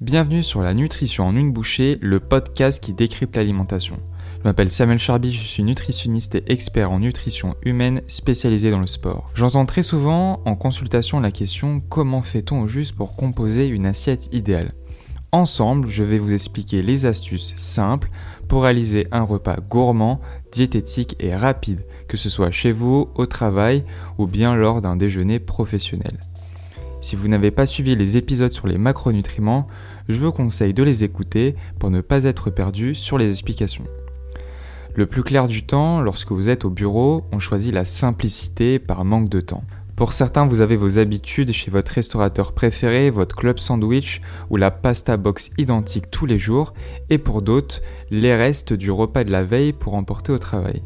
Bienvenue sur la nutrition en une bouchée, le podcast qui décrypte l'alimentation. Je m'appelle Samuel Charby, je suis nutritionniste et expert en nutrition humaine spécialisé dans le sport. J'entends très souvent en consultation la question comment fait-on juste pour composer une assiette idéale? Ensemble, je vais vous expliquer les astuces simples pour réaliser un repas gourmand, diététique et rapide, que ce soit chez vous, au travail ou bien lors d'un déjeuner professionnel. Si vous n'avez pas suivi les épisodes sur les macronutriments, je vous conseille de les écouter pour ne pas être perdu sur les explications. Le plus clair du temps, lorsque vous êtes au bureau, on choisit la simplicité par manque de temps. Pour certains, vous avez vos habitudes chez votre restaurateur préféré, votre club sandwich ou la pasta box identique tous les jours, et pour d'autres, les restes du repas de la veille pour emporter au travail.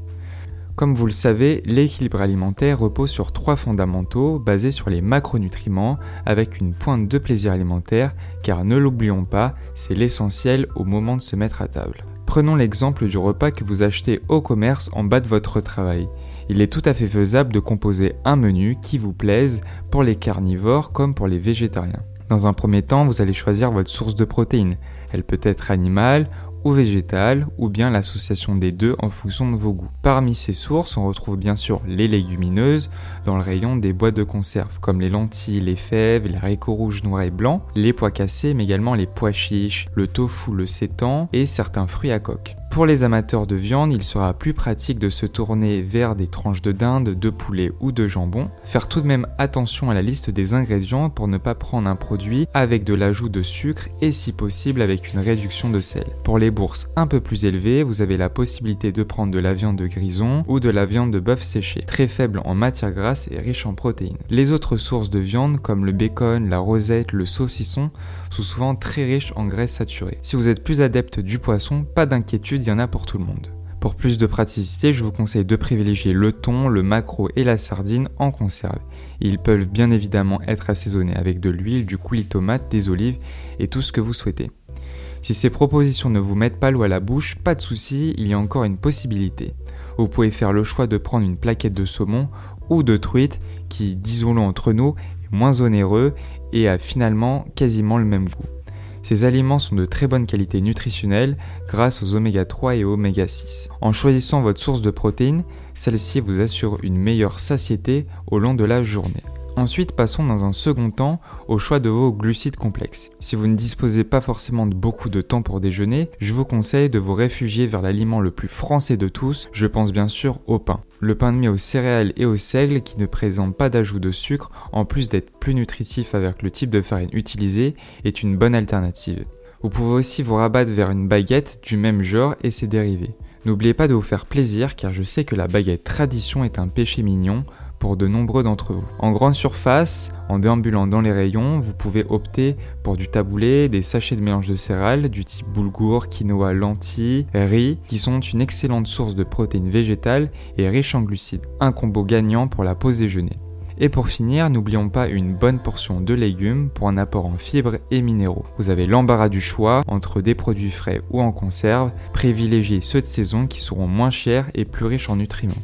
Comme vous le savez, l'équilibre alimentaire repose sur trois fondamentaux basés sur les macronutriments avec une pointe de plaisir alimentaire car ne l'oublions pas, c'est l'essentiel au moment de se mettre à table. Prenons l'exemple du repas que vous achetez au commerce en bas de votre travail. Il est tout à fait faisable de composer un menu qui vous plaise pour les carnivores comme pour les végétariens. Dans un premier temps, vous allez choisir votre source de protéines. Elle peut être animale ou végétale, ou bien l'association des deux en fonction de vos goûts. Parmi ces sources, on retrouve bien sûr les légumineuses dans le rayon des boîtes de conserve, comme les lentilles, les fèves, les haricots rouges, noirs et blancs, les pois cassés, mais également les pois chiches, le tofu, le sétan et certains fruits à coque. Pour les amateurs de viande, il sera plus pratique de se tourner vers des tranches de dinde, de poulet ou de jambon. Faire tout de même attention à la liste des ingrédients pour ne pas prendre un produit avec de l'ajout de sucre et si possible avec une réduction de sel. Pour les bourses un peu plus élevées, vous avez la possibilité de prendre de la viande de grison ou de la viande de bœuf séchée, très faible en matière grasse et riche en protéines. Les autres sources de viande comme le bacon, la rosette, le saucisson sont souvent très riches en graisses saturées. Si vous êtes plus adepte du poisson, pas d'inquiétude, il y en a pour tout le monde. Pour plus de praticité, je vous conseille de privilégier le thon, le maquereau et la sardine en conserve. Ils peuvent bien évidemment être assaisonnés avec de l'huile, du coulis tomate, des olives et tout ce que vous souhaitez. Si ces propositions ne vous mettent pas l'eau à la bouche, pas de souci, il y a encore une possibilité. Vous pouvez faire le choix de prendre une plaquette de saumon ou de truite qui, disons-le entre nous, est moins onéreux et a finalement quasiment le même goût. Ces aliments sont de très bonne qualité nutritionnelle grâce aux oméga 3 et oméga 6. En choisissant votre source de protéines, celle-ci vous assure une meilleure satiété au long de la journée. Ensuite, passons dans un second temps au choix de vos glucides complexes. Si vous ne disposez pas forcément de beaucoup de temps pour déjeuner, je vous conseille de vous réfugier vers l'aliment le plus français de tous, je pense bien sûr au pain. Le pain de mie aux céréales et au seigle qui ne présente pas d'ajout de sucre, en plus d'être plus nutritif avec le type de farine utilisée, est une bonne alternative. Vous pouvez aussi vous rabattre vers une baguette du même genre et ses dérivés. N'oubliez pas de vous faire plaisir car je sais que la baguette tradition est un péché mignon, de nombreux d'entre vous. En grande surface, en déambulant dans les rayons, vous pouvez opter pour du taboulé, des sachets de mélange de céréales du type boulgour, quinoa, lentilles, riz, qui sont une excellente source de protéines végétales et riches en glucides. Un combo gagnant pour la pause déjeuner. Et pour finir, n'oublions pas une bonne portion de légumes pour un apport en fibres et minéraux. Vous avez l'embarras du choix entre des produits frais ou en conserve. Privilégiez ceux de saison qui seront moins chers et plus riches en nutriments.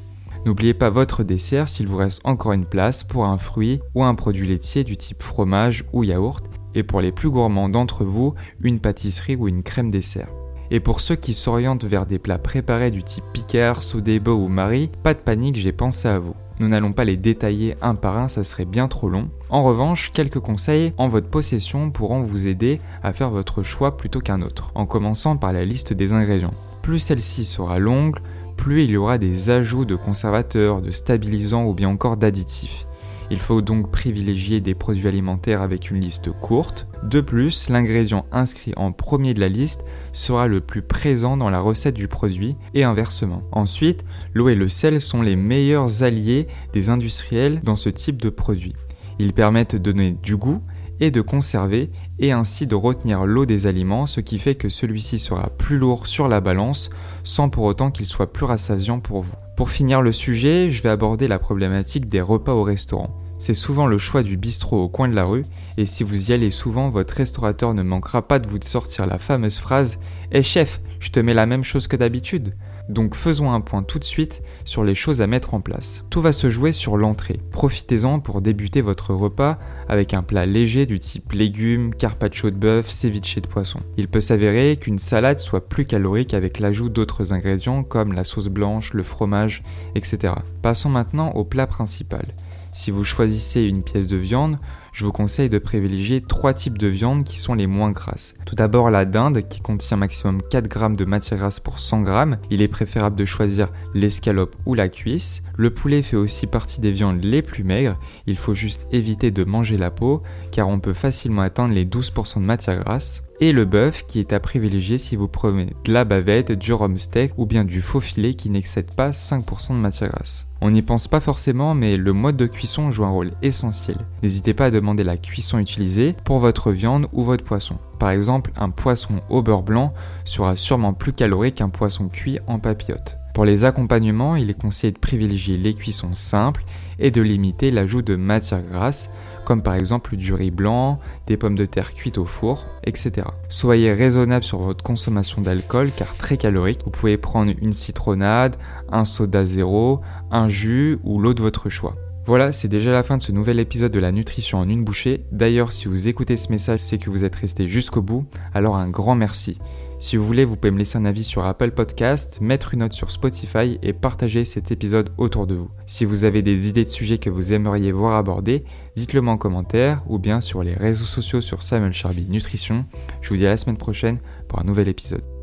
N'oubliez pas votre dessert s'il vous reste encore une place pour un fruit ou un produit laitier du type fromage ou yaourt, et pour les plus gourmands d'entre vous, une pâtisserie ou une crème dessert. Et pour ceux qui s'orientent vers des plats préparés du type Picard, Sodebo ou Marie, pas de panique, j'ai pensé à vous. Nous n'allons pas les détailler un par un, ça serait bien trop long. En revanche, quelques conseils en votre possession pourront vous aider à faire votre choix plutôt qu'un autre, en commençant par la liste des ingrédients. Plus celle-ci sera longue, plus il y aura des ajouts de conservateurs, de stabilisants ou bien encore d'additifs. Il faut donc privilégier des produits alimentaires avec une liste courte. De plus, l'ingrédient inscrit en premier de la liste sera le plus présent dans la recette du produit et inversement. Ensuite, l'eau et le sel sont les meilleurs alliés des industriels dans ce type de produit. Ils permettent de donner du goût et de conserver et ainsi de retenir l'eau des aliments, ce qui fait que celui-ci sera plus lourd sur la balance sans pour autant qu'il soit plus rassasiant pour vous. Pour finir le sujet, je vais aborder la problématique des repas au restaurant. C'est souvent le choix du bistrot au coin de la rue, et si vous y allez souvent, votre restaurateur ne manquera pas de vous sortir la fameuse phrase Eh chef, je te mets la même chose que d'habitude Donc faisons un point tout de suite sur les choses à mettre en place. Tout va se jouer sur l'entrée. Profitez-en pour débuter votre repas avec un plat léger du type légumes, carpaccio de bœuf, ceviche de poisson. Il peut s'avérer qu'une salade soit plus calorique avec l'ajout d'autres ingrédients comme la sauce blanche, le fromage, etc. Passons maintenant au plat principal. Si vous choisissez une pièce de viande, je vous conseille de privilégier trois types de viande qui sont les moins grasses. Tout d'abord la dinde qui contient maximum 4 g de matière grasse pour 100 g. Il est préférable de choisir l'escalope ou la cuisse. Le poulet fait aussi partie des viandes les plus maigres. Il faut juste éviter de manger la peau car on peut facilement atteindre les 12% de matière grasse et le bœuf qui est à privilégier si vous prenez de la bavette, du rhum steak ou bien du faux filet qui n'excède pas 5% de matière grasse. On n'y pense pas forcément mais le mode de cuisson joue un rôle essentiel. N'hésitez pas à demander la cuisson utilisée pour votre viande ou votre poisson. Par exemple, un poisson au beurre blanc sera sûrement plus calorique qu'un poisson cuit en papillote. Pour les accompagnements, il est conseillé de privilégier les cuissons simples et de limiter l'ajout de matière grasse comme par exemple du riz blanc, des pommes de terre cuites au four, etc. Soyez raisonnable sur votre consommation d'alcool car très calorique. Vous pouvez prendre une citronnade, un soda zéro, un jus ou l'eau de votre choix. Voilà, c'est déjà la fin de ce nouvel épisode de la nutrition en une bouchée. D'ailleurs, si vous écoutez ce message, c'est que vous êtes resté jusqu'au bout, alors un grand merci. Si vous voulez, vous pouvez me laisser un avis sur Apple Podcast, mettre une note sur Spotify et partager cet épisode autour de vous. Si vous avez des idées de sujets que vous aimeriez voir abordés, dites-le moi en commentaire ou bien sur les réseaux sociaux sur Samuel Charby Nutrition. Je vous dis à la semaine prochaine pour un nouvel épisode.